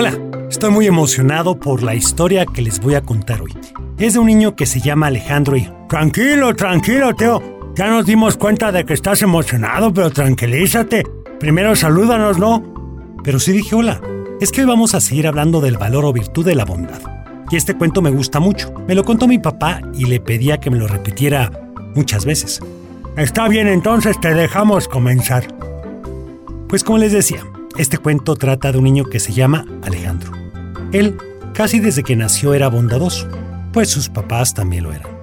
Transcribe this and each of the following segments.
Hola, estoy muy emocionado por la historia que les voy a contar hoy. Es de un niño que se llama Alejandro y... Tranquilo, tranquilo, Teo. Ya nos dimos cuenta de que estás emocionado, pero tranquilízate. Primero salúdanos, ¿no? Pero sí dije hola. Es que hoy vamos a seguir hablando del valor o virtud de la bondad. Y este cuento me gusta mucho. Me lo contó mi papá y le pedía que me lo repitiera muchas veces. Está bien, entonces te dejamos comenzar. Pues como les decía, este cuento trata de un niño que se llama Alejandro. Él, casi desde que nació, era bondadoso, pues sus papás también lo eran.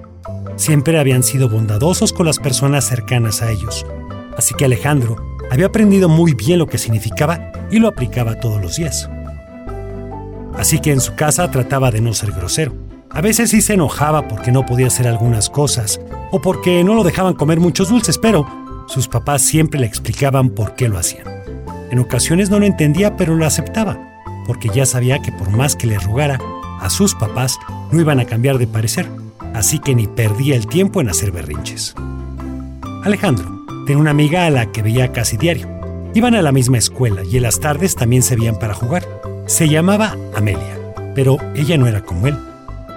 Siempre habían sido bondadosos con las personas cercanas a ellos, así que Alejandro había aprendido muy bien lo que significaba y lo aplicaba todos los días. Así que en su casa trataba de no ser grosero. A veces sí se enojaba porque no podía hacer algunas cosas o porque no lo dejaban comer muchos dulces, pero sus papás siempre le explicaban por qué lo hacían. En ocasiones no lo entendía, pero lo aceptaba, porque ya sabía que por más que le rogara, a sus papás no iban a cambiar de parecer, así que ni perdía el tiempo en hacer berrinches. Alejandro tenía una amiga a la que veía casi diario. Iban a la misma escuela y en las tardes también se veían para jugar. Se llamaba Amelia, pero ella no era como él.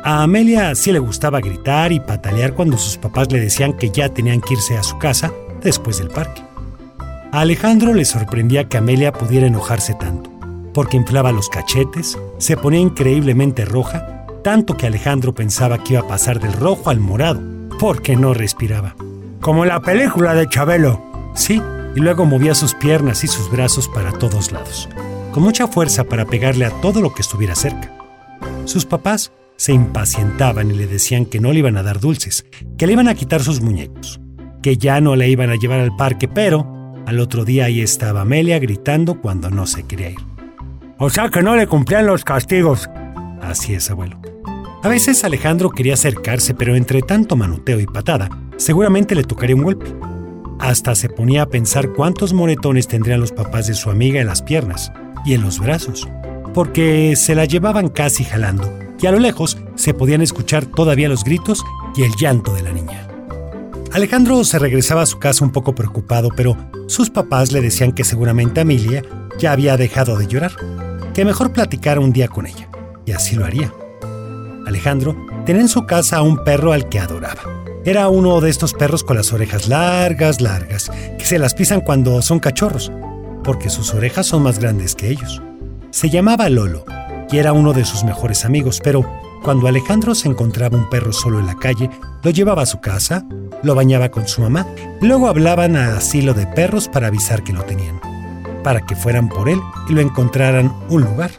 A Amelia sí le gustaba gritar y patalear cuando sus papás le decían que ya tenían que irse a su casa después del parque. A Alejandro le sorprendía que Amelia pudiera enojarse tanto, porque inflaba los cachetes, se ponía increíblemente roja, tanto que Alejandro pensaba que iba a pasar del rojo al morado, porque no respiraba. Como la película de Chabelo. Sí, y luego movía sus piernas y sus brazos para todos lados, con mucha fuerza para pegarle a todo lo que estuviera cerca. Sus papás se impacientaban y le decían que no le iban a dar dulces, que le iban a quitar sus muñecos, que ya no le iban a llevar al parque, pero al otro día ahí estaba Amelia gritando cuando no se quería ir. O sea que no le cumplían los castigos. Así es, abuelo. A veces Alejandro quería acercarse, pero entre tanto manoteo y patada, seguramente le tocaría un golpe. Hasta se ponía a pensar cuántos moretones tendrían los papás de su amiga en las piernas y en los brazos, porque se la llevaban casi jalando, y a lo lejos se podían escuchar todavía los gritos y el llanto de la niña. Alejandro se regresaba a su casa un poco preocupado, pero sus papás le decían que seguramente Amelia ya había dejado de llorar, que mejor platicara un día con ella, y así lo haría. Alejandro tenía en su casa a un perro al que adoraba. Era uno de estos perros con las orejas largas, largas, que se las pisan cuando son cachorros, porque sus orejas son más grandes que ellos. Se llamaba Lolo y era uno de sus mejores amigos, pero cuando Alejandro se encontraba un perro solo en la calle, lo llevaba a su casa, lo bañaba con su mamá, luego hablaban a asilo de perros para avisar que lo tenían, para que fueran por él y lo encontraran un lugar.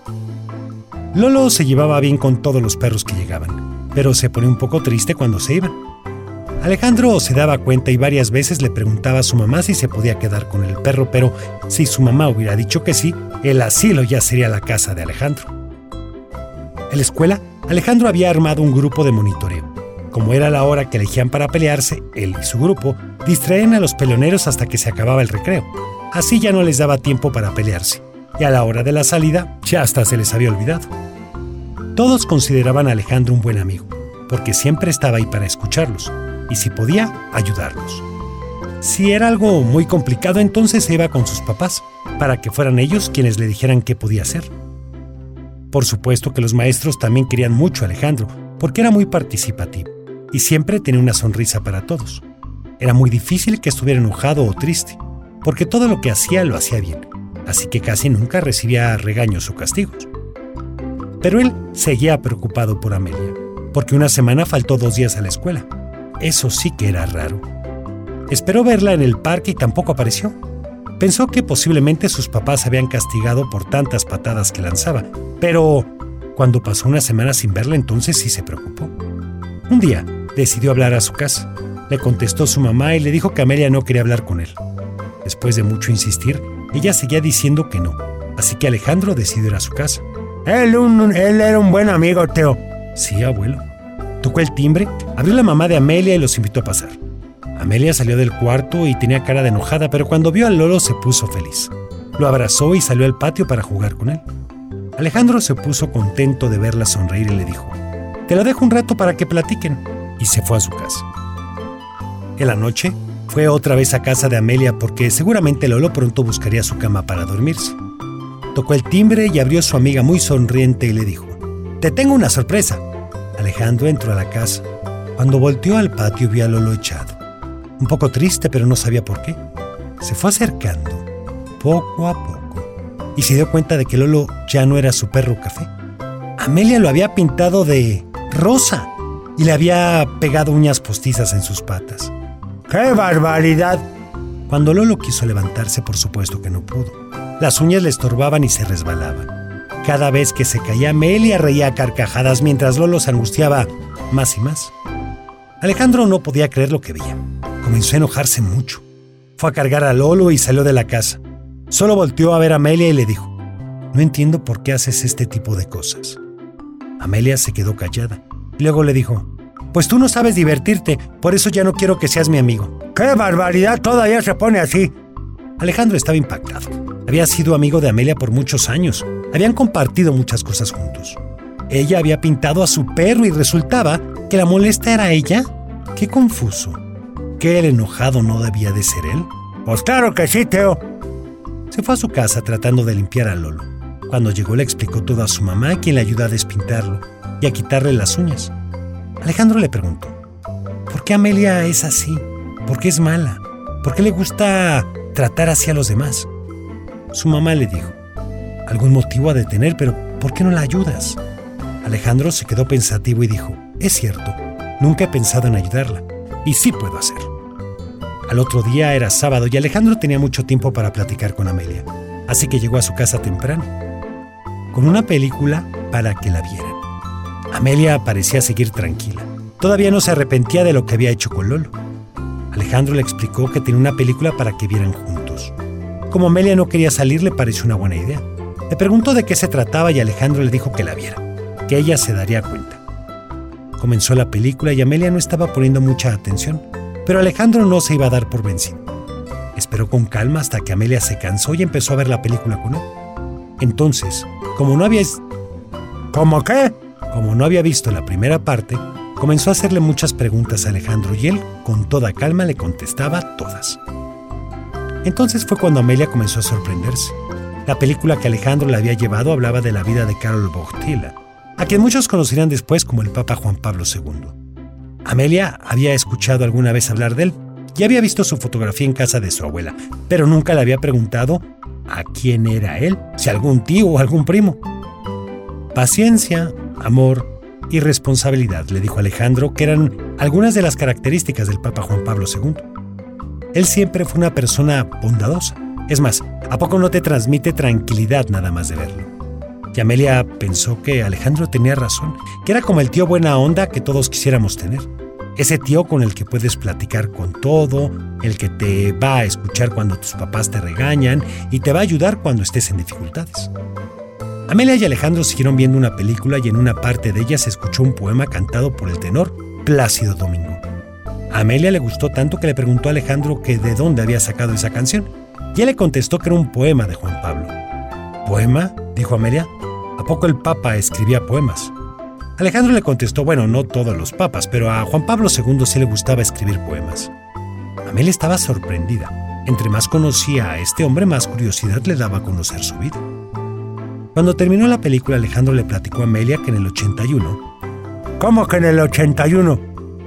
Lolo se llevaba bien con todos los perros que llegaban, pero se ponía un poco triste cuando se iban. Alejandro se daba cuenta y varias veces le preguntaba a su mamá si se podía quedar con el perro, pero si su mamá hubiera dicho que sí, el asilo ya sería la casa de Alejandro. En la escuela, Alejandro había armado un grupo de monitoreo. Como era la hora que elegían para pelearse, él y su grupo distraían a los peleoneros hasta que se acababa el recreo. Así ya no les daba tiempo para pelearse, y a la hora de la salida ya hasta se les había olvidado. Todos consideraban a Alejandro un buen amigo, porque siempre estaba ahí para escucharlos, y si podía, ayudarlos. Si era algo muy complicado, entonces se iba con sus papás, para que fueran ellos quienes le dijeran qué podía hacer. Por supuesto que los maestros también querían mucho a Alejandro, porque era muy participativo y siempre tenía una sonrisa para todos. Era muy difícil que estuviera enojado o triste, porque todo lo que hacía lo hacía bien, así que casi nunca recibía regaños o castigos. Pero él seguía preocupado por Amelia, porque una semana faltó dos días a la escuela. Eso sí que era raro. Esperó verla en el parque y tampoco apareció. Pensó que posiblemente sus papás habían castigado por tantas patadas que lanzaba, pero cuando pasó una semana sin verla entonces sí se preocupó. Un día decidió hablar a su casa. Le contestó su mamá y le dijo que Amelia no quería hablar con él. Después de mucho insistir, ella seguía diciendo que no, así que Alejandro decidió ir a su casa. Él, él era un buen amigo, Teo. Sí, abuelo. Tocó el timbre, abrió la mamá de Amelia y los invitó a pasar. Amelia salió del cuarto y tenía cara de enojada, pero cuando vio al Lolo se puso feliz. Lo abrazó y salió al patio para jugar con él. Alejandro se puso contento de verla sonreír y le dijo, Te la dejo un rato para que platiquen, y se fue a su casa. En la noche, fue otra vez a casa de Amelia porque seguramente Lolo pronto buscaría su cama para dormirse. Tocó el timbre y abrió su amiga muy sonriente y le dijo, Te tengo una sorpresa. Alejandro entró a la casa. Cuando volteó al patio vio a Lolo echado. Un poco triste, pero no sabía por qué. Se fue acercando, poco a poco, y se dio cuenta de que Lolo ya no era su perro café. Amelia lo había pintado de rosa y le había pegado uñas postizas en sus patas. ¡Qué barbaridad! Cuando Lolo quiso levantarse, por supuesto que no pudo. Las uñas le estorbaban y se resbalaban. Cada vez que se caía, Amelia reía a carcajadas mientras Lolo se angustiaba más y más. Alejandro no podía creer lo que veía. Comenzó a enojarse mucho. Fue a cargar a Lolo y salió de la casa. Solo volteó a ver a Amelia y le dijo, no entiendo por qué haces este tipo de cosas. Amelia se quedó callada. Luego le dijo, pues tú no sabes divertirte, por eso ya no quiero que seas mi amigo. ¡Qué barbaridad! Todavía se pone así. Alejandro estaba impactado. Había sido amigo de Amelia por muchos años. Habían compartido muchas cosas juntos. Ella había pintado a su perro y resultaba que la molesta era ella. Qué confuso. ¿Que el enojado no debía de ser él? Pues claro que sí, Teo. Se fue a su casa tratando de limpiar a Lolo. Cuando llegó le explicó todo a su mamá, quien le ayudó a despintarlo y a quitarle las uñas. Alejandro le preguntó, ¿por qué Amelia es así? ¿Por qué es mala? ¿Por qué le gusta tratar así a los demás? Su mamá le dijo, algún motivo ha de tener, pero ¿por qué no la ayudas? Alejandro se quedó pensativo y dijo, es cierto, nunca he pensado en ayudarla, y sí puedo hacerlo. Al otro día era sábado y Alejandro tenía mucho tiempo para platicar con Amelia, así que llegó a su casa temprano, con una película para que la vieran. Amelia parecía seguir tranquila. Todavía no se arrepentía de lo que había hecho con Lolo. Alejandro le explicó que tenía una película para que vieran juntos. Como Amelia no quería salir, le pareció una buena idea. Le preguntó de qué se trataba y Alejandro le dijo que la viera, que ella se daría cuenta. Comenzó la película y Amelia no estaba poniendo mucha atención, pero Alejandro no se iba a dar por vencido. Esperó con calma hasta que Amelia se cansó y empezó a ver la película con él. Entonces, como no había... ¿Cómo qué? Como no había visto la primera parte, comenzó a hacerle muchas preguntas a Alejandro y él, con toda calma, le contestaba todas. Entonces fue cuando Amelia comenzó a sorprenderse. La película que Alejandro le había llevado hablaba de la vida de Karol Wojtyla, a quien muchos conocerían después como el Papa Juan Pablo II. Amelia había escuchado alguna vez hablar de él y había visto su fotografía en casa de su abuela, pero nunca le había preguntado a quién era él, si algún tío o algún primo. Paciencia, amor y responsabilidad, le dijo Alejandro, que eran algunas de las características del Papa Juan Pablo II. Él siempre fue una persona bondadosa. Es más, ¿a poco no te transmite tranquilidad nada más de verlo? Y Amelia pensó que Alejandro tenía razón, que era como el tío buena onda que todos quisiéramos tener. Ese tío con el que puedes platicar con todo, el que te va a escuchar cuando tus papás te regañan y te va a ayudar cuando estés en dificultades. Amelia y Alejandro siguieron viendo una película y en una parte de ella se escuchó un poema cantado por el tenor Plácido Domingo. A Amelia le gustó tanto que le preguntó a Alejandro que de dónde había sacado esa canción, y él le contestó que era un poema de Juan Pablo. ¿Poema? dijo Amelia. ¿A poco el Papa escribía poemas? Alejandro le contestó, bueno, no todos los papas, pero a Juan Pablo II sí le gustaba escribir poemas. Amelia estaba sorprendida. Entre más conocía a este hombre, más curiosidad le daba a conocer su vida. Cuando terminó la película, Alejandro le platicó a Amelia que en el 81... ¿Cómo que en el 81?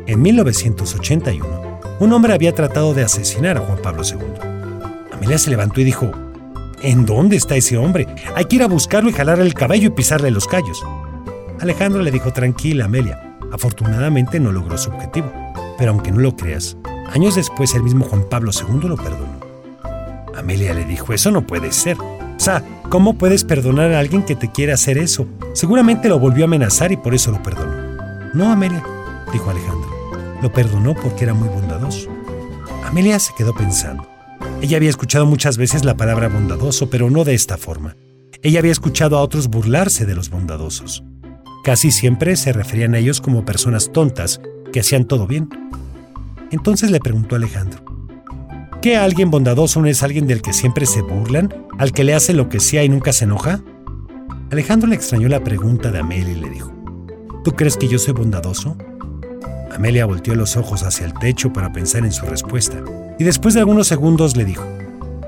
En 1981, un hombre había tratado de asesinar a Juan Pablo II. Amelia se levantó y dijo, ¿En dónde está ese hombre? Hay que ir a buscarlo y jalarle el cabello y pisarle los callos. Alejandro le dijo, tranquila, Amelia. Afortunadamente no logró su objetivo. Pero aunque no lo creas, años después el mismo Juan Pablo II lo perdonó. Amelia le dijo, eso no puede ser. O sea, ¿cómo puedes perdonar a alguien que te quiere hacer eso? Seguramente lo volvió a amenazar y por eso lo perdonó. No, Amelia, dijo Alejandro. Lo perdonó porque era muy bondadoso. Amelia se quedó pensando. Ella había escuchado muchas veces la palabra bondadoso, pero no de esta forma. Ella había escuchado a otros burlarse de los bondadosos. Casi siempre se referían a ellos como personas tontas que hacían todo bien. Entonces le preguntó Alejandro, ¿qué alguien bondadoso no es alguien del que siempre se burlan, al que le hace lo que sea y nunca se enoja? Alejandro le extrañó la pregunta de Amelia y le dijo, ¿tú crees que yo soy bondadoso? Amelia volteó los ojos hacia el techo para pensar en su respuesta, y después de algunos segundos le dijo,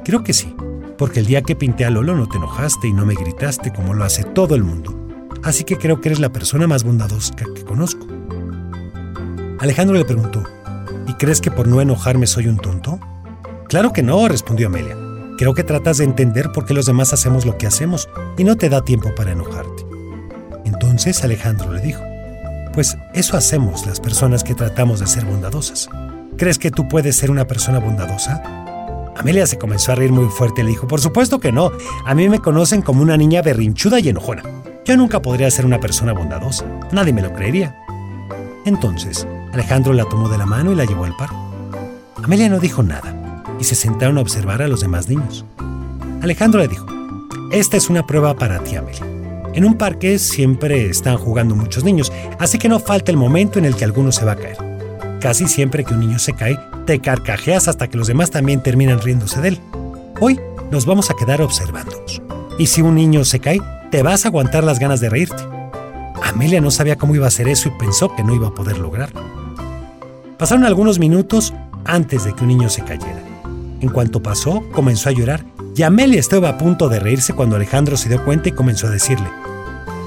creo que sí, porque el día que pinté a Lolo no te enojaste y no me gritaste como lo hace todo el mundo. Así que creo que eres la persona más bondadosa que conozco. Alejandro le preguntó, ¿y crees que por no enojarme soy un tonto? Claro que no, respondió Amelia. Creo que tratas de entender por qué los demás hacemos lo que hacemos y no te da tiempo para enojarte. Entonces Alejandro le dijo, pues eso hacemos las personas que tratamos de ser bondadosas. ¿Crees que tú puedes ser una persona bondadosa? Amelia se comenzó a reír muy fuerte y le dijo, por supuesto que no, a mí me conocen como una niña berrinchuda y enojona. Yo nunca podría ser una persona bondadosa, nadie me lo creería. Entonces, Alejandro la tomó de la mano y la llevó al parque. Amelia no dijo nada y se sentaron a observar a los demás niños. Alejandro le dijo, esta es una prueba para ti, Amelia. En un parque siempre están jugando muchos niños, así que no falta el momento en el que alguno se va a caer. Casi siempre que un niño se cae, te carcajeas hasta que los demás también terminan riéndose de él. Hoy nos vamos a quedar observándonos. Y si un niño se cae, te vas a aguantar las ganas de reírte. Amelia no sabía cómo iba a hacer eso y pensó que no iba a poder lograrlo. Pasaron algunos minutos antes de que un niño se cayera. En cuanto pasó, comenzó a llorar y Amelia estaba a punto de reírse cuando Alejandro se dio cuenta y comenzó a decirle,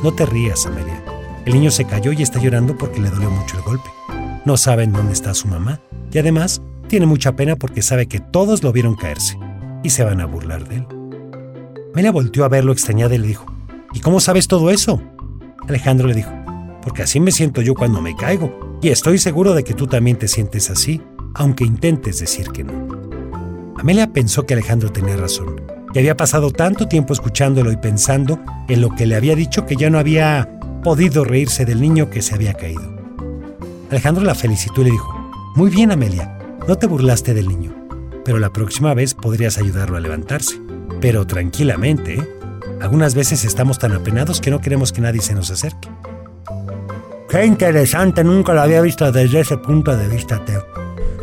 No te rías, Amelia. El niño se cayó y está llorando porque le dolió mucho el golpe. No saben dónde está su mamá y además tiene mucha pena porque sabe que todos lo vieron caerse y se van a burlar de él. Amelia volteó a verlo extrañada y le dijo, ¿Y cómo sabes todo eso? Alejandro le dijo, porque así me siento yo cuando me caigo y estoy seguro de que tú también te sientes así, aunque intentes decir que no. Amelia pensó que Alejandro tenía razón, y había pasado tanto tiempo escuchándolo y pensando en lo que le había dicho que ya no había podido reírse del niño que se había caído. Alejandro la felicitó y le dijo, Muy bien Amelia, no te burlaste del niño, pero la próxima vez podrías ayudarlo a levantarse. Pero tranquilamente, ¿eh? Algunas veces estamos tan apenados que no queremos que nadie se nos acerque. Qué interesante, nunca lo había visto desde ese punto de vista, Teo.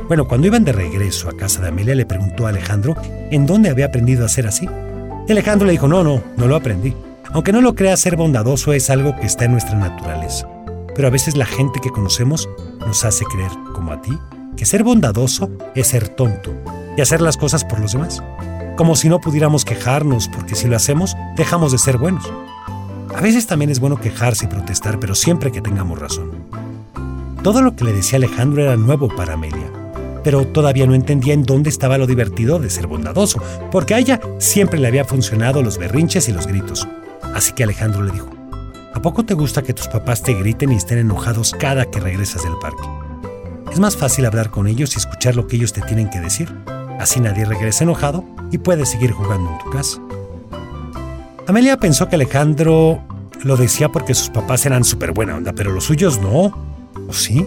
Bueno, cuando iban de regreso a casa de Amelia, le preguntó a Alejandro en dónde había aprendido a ser así. Y Alejandro le dijo, no, no, no lo aprendí. Aunque no lo creas, ser bondadoso es algo que está en nuestra naturaleza. Pero a veces la gente que conocemos nos hace creer, como a ti, que ser bondadoso es ser tonto y hacer las cosas por los demás. Como si no pudiéramos quejarnos, porque si lo hacemos, dejamos de ser buenos. A veces también es bueno quejarse y protestar, pero siempre que tengamos razón. Todo lo que le decía Alejandro era nuevo para Amelia pero todavía no entendía en dónde estaba lo divertido de ser bondadoso, porque a ella siempre le había funcionado los berrinches y los gritos. Así que Alejandro le dijo, ¿A poco te gusta que tus papás te griten y estén enojados cada que regresas del parque? Es más fácil hablar con ellos y escuchar lo que ellos te tienen que decir. Así nadie regresa enojado y puedes seguir jugando en tu casa. Amelia pensó que Alejandro lo decía porque sus papás eran súper buena onda, pero los suyos no. ¿O sí?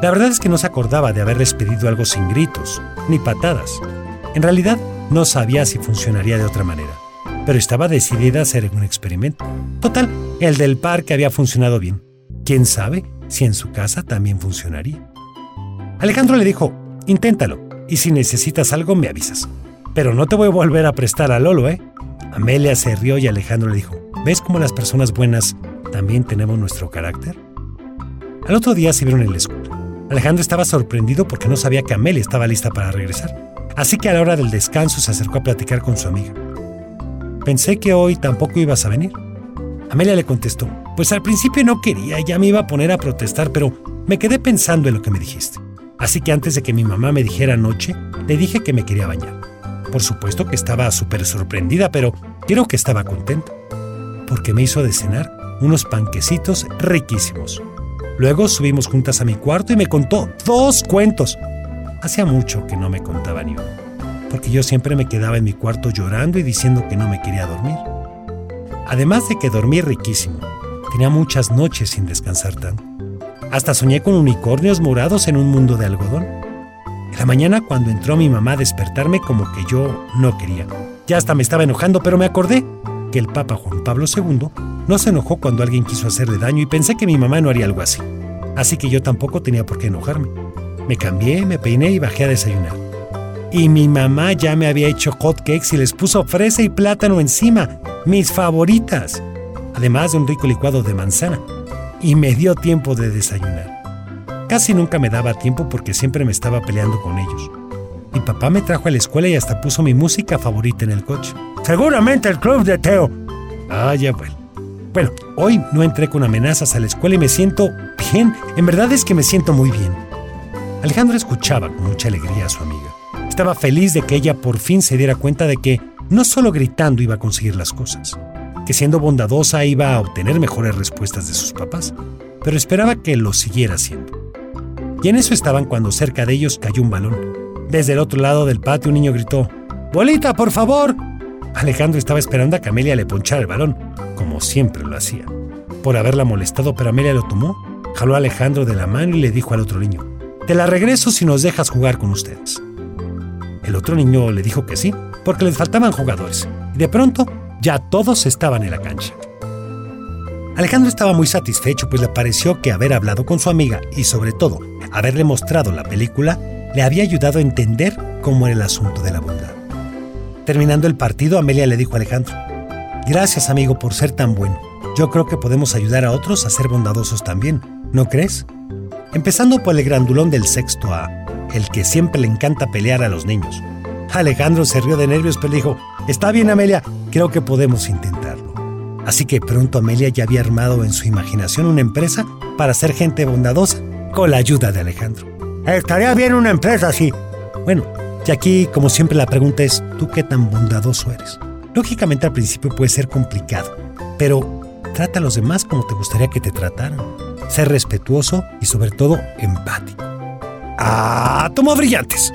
La verdad es que no se acordaba de haberles pedido algo sin gritos, ni patadas. En realidad, no sabía si funcionaría de otra manera, pero estaba decidida a hacer un experimento. Total, el del parque había funcionado bien. ¿Quién sabe si en su casa también funcionaría? Alejandro le dijo, inténtalo, y si necesitas algo me avisas. Pero no te voy a volver a prestar a Lolo, ¿eh? Amelia se rió y Alejandro le dijo, ¿ves cómo las personas buenas también tenemos nuestro carácter? Al otro día se vieron en la escuela. Alejandro estaba sorprendido porque no sabía que Amelia estaba lista para regresar. Así que a la hora del descanso se acercó a platicar con su amiga. Pensé que hoy tampoco ibas a venir. Amelia le contestó, pues al principio no quería, ya me iba a poner a protestar, pero me quedé pensando en lo que me dijiste. Así que antes de que mi mamá me dijera anoche, le dije que me quería bañar. Por supuesto que estaba súper sorprendida, pero creo que estaba contenta, porque me hizo de cenar unos panquecitos riquísimos. Luego subimos juntas a mi cuarto y me contó dos cuentos. Hacía mucho que no me contaba ni uno, porque yo siempre me quedaba en mi cuarto llorando y diciendo que no me quería dormir. Además de que dormí riquísimo, tenía muchas noches sin descansar tanto. Hasta soñé con unicornios morados en un mundo de algodón. En la mañana cuando entró mi mamá a despertarme como que yo no quería. Ya hasta me estaba enojando, pero me acordé que el Papa Juan Pablo II no se enojó cuando alguien quiso hacerle daño y pensé que mi mamá no haría algo así. Así que yo tampoco tenía por qué enojarme. Me cambié, me peiné y bajé a desayunar. Y mi mamá ya me había hecho hot cakes y les puso fresa y plátano encima, mis favoritas, además de un rico licuado de manzana. Y me dio tiempo de desayunar. Casi nunca me daba tiempo porque siempre me estaba peleando con ellos. Mi papá me trajo a la escuela y hasta puso mi música favorita en el coche. Seguramente el club de Teo. Ah, ya bueno. Bueno, hoy no entré con amenazas a la escuela y me siento bien. En verdad es que me siento muy bien. Alejandro escuchaba con mucha alegría a su amiga. Estaba feliz de que ella por fin se diera cuenta de que no solo gritando iba a conseguir las cosas, que siendo bondadosa iba a obtener mejores respuestas de sus papás, pero esperaba que lo siguiera haciendo. Y en eso estaban cuando cerca de ellos cayó un balón. Desde el otro lado del patio un niño gritó, ¡Bolita, por favor! Alejandro estaba esperando a que Amelia le ponchara el balón, como siempre lo hacía. Por haberla molestado, pero Amelia lo tomó, jaló a Alejandro de la mano y le dijo al otro niño, Te la regreso si nos dejas jugar con ustedes. El otro niño le dijo que sí, porque les faltaban jugadores, y de pronto ya todos estaban en la cancha. Alejandro estaba muy satisfecho, pues le pareció que haber hablado con su amiga y sobre todo haberle mostrado la película le había ayudado a entender cómo era el asunto de la bondad. Terminando el partido, Amelia le dijo a Alejandro, Gracias amigo por ser tan bueno. Yo creo que podemos ayudar a otros a ser bondadosos también, ¿no crees? Empezando por el grandulón del sexto A, el que siempre le encanta pelear a los niños. Alejandro se rió de nervios, pero dijo, Está bien Amelia, creo que podemos intentarlo. Así que pronto Amelia ya había armado en su imaginación una empresa para ser gente bondadosa con la ayuda de Alejandro. Estaría bien una empresa así. Bueno, y aquí, como siempre, la pregunta es, ¿tú qué tan bondadoso eres? Lógicamente al principio puede ser complicado, pero trata a los demás como te gustaría que te trataran. Ser respetuoso y sobre todo empático. ¡Ah! ¡Toma brillantes!